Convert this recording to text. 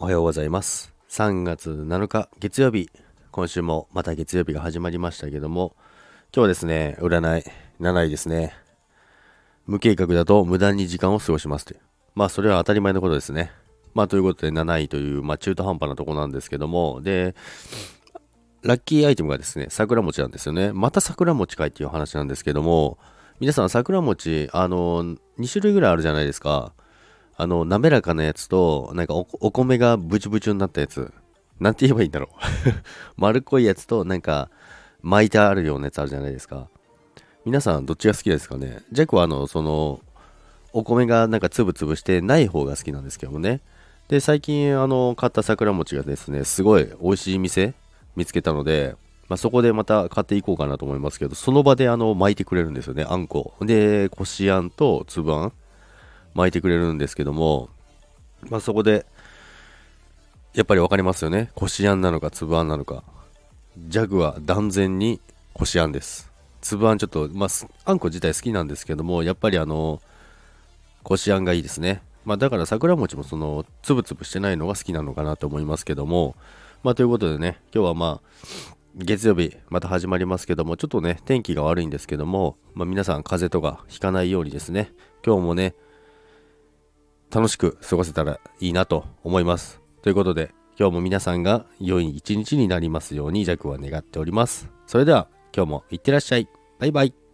おはようございます。3月7日月曜日。今週もまた月曜日が始まりましたけども今日はですね占い7位ですね。無計画だと無駄に時間を過ごします。というまあそれは当たり前のことですね。まあということで7位という、まあ、中途半端なとこなんですけどもでラッキーアイテムがですね桜餅なんですよね。また桜餅かいっていう話なんですけども皆さん桜餅あの2種類ぐらいあるじゃないですか。あの、滑らかなやつと、なんかお米がブチブチになったやつ。なんて言えばいいんだろう 丸っこいやつと、なんか、巻いてあるようなやつあるじゃないですか。皆さん、どっちが好きですかね？ジャックは、あの、その、お米がなんかつぶつぶしてない方が好きなんですけどもね。で、最近、あの、買った桜餅がですね、すごい美味しい店見つけたので、まあ、そこでまた買っていこうかなと思いますけど、その場であの巻いてくれるんですよね、あんこ。で、こしあんと粒あん。巻いてくれるんですけども、まあ、そこで、やっぱり分かりますよね。こしあんなのか、粒あんなのか。ジャグは断然にこしあんです。粒あんちょっと、まあ、あんこ自体好きなんですけども、やっぱりあの、こしあんがいいですね。まあ、だから桜餅もその、つぶつぶしてないのが好きなのかなと思いますけども、まあ、ということでね、今日はまあ、月曜日また始まりますけども、ちょっとね、天気が悪いんですけども、まあ、皆さん風邪とかひかないようにですね、今日もね、楽しく過ごせたらいいなと思います。ということで、今日も皆さんが良い一日になりますように、弱は願っております。それでは、今日もいってらっしゃい。バイバイ。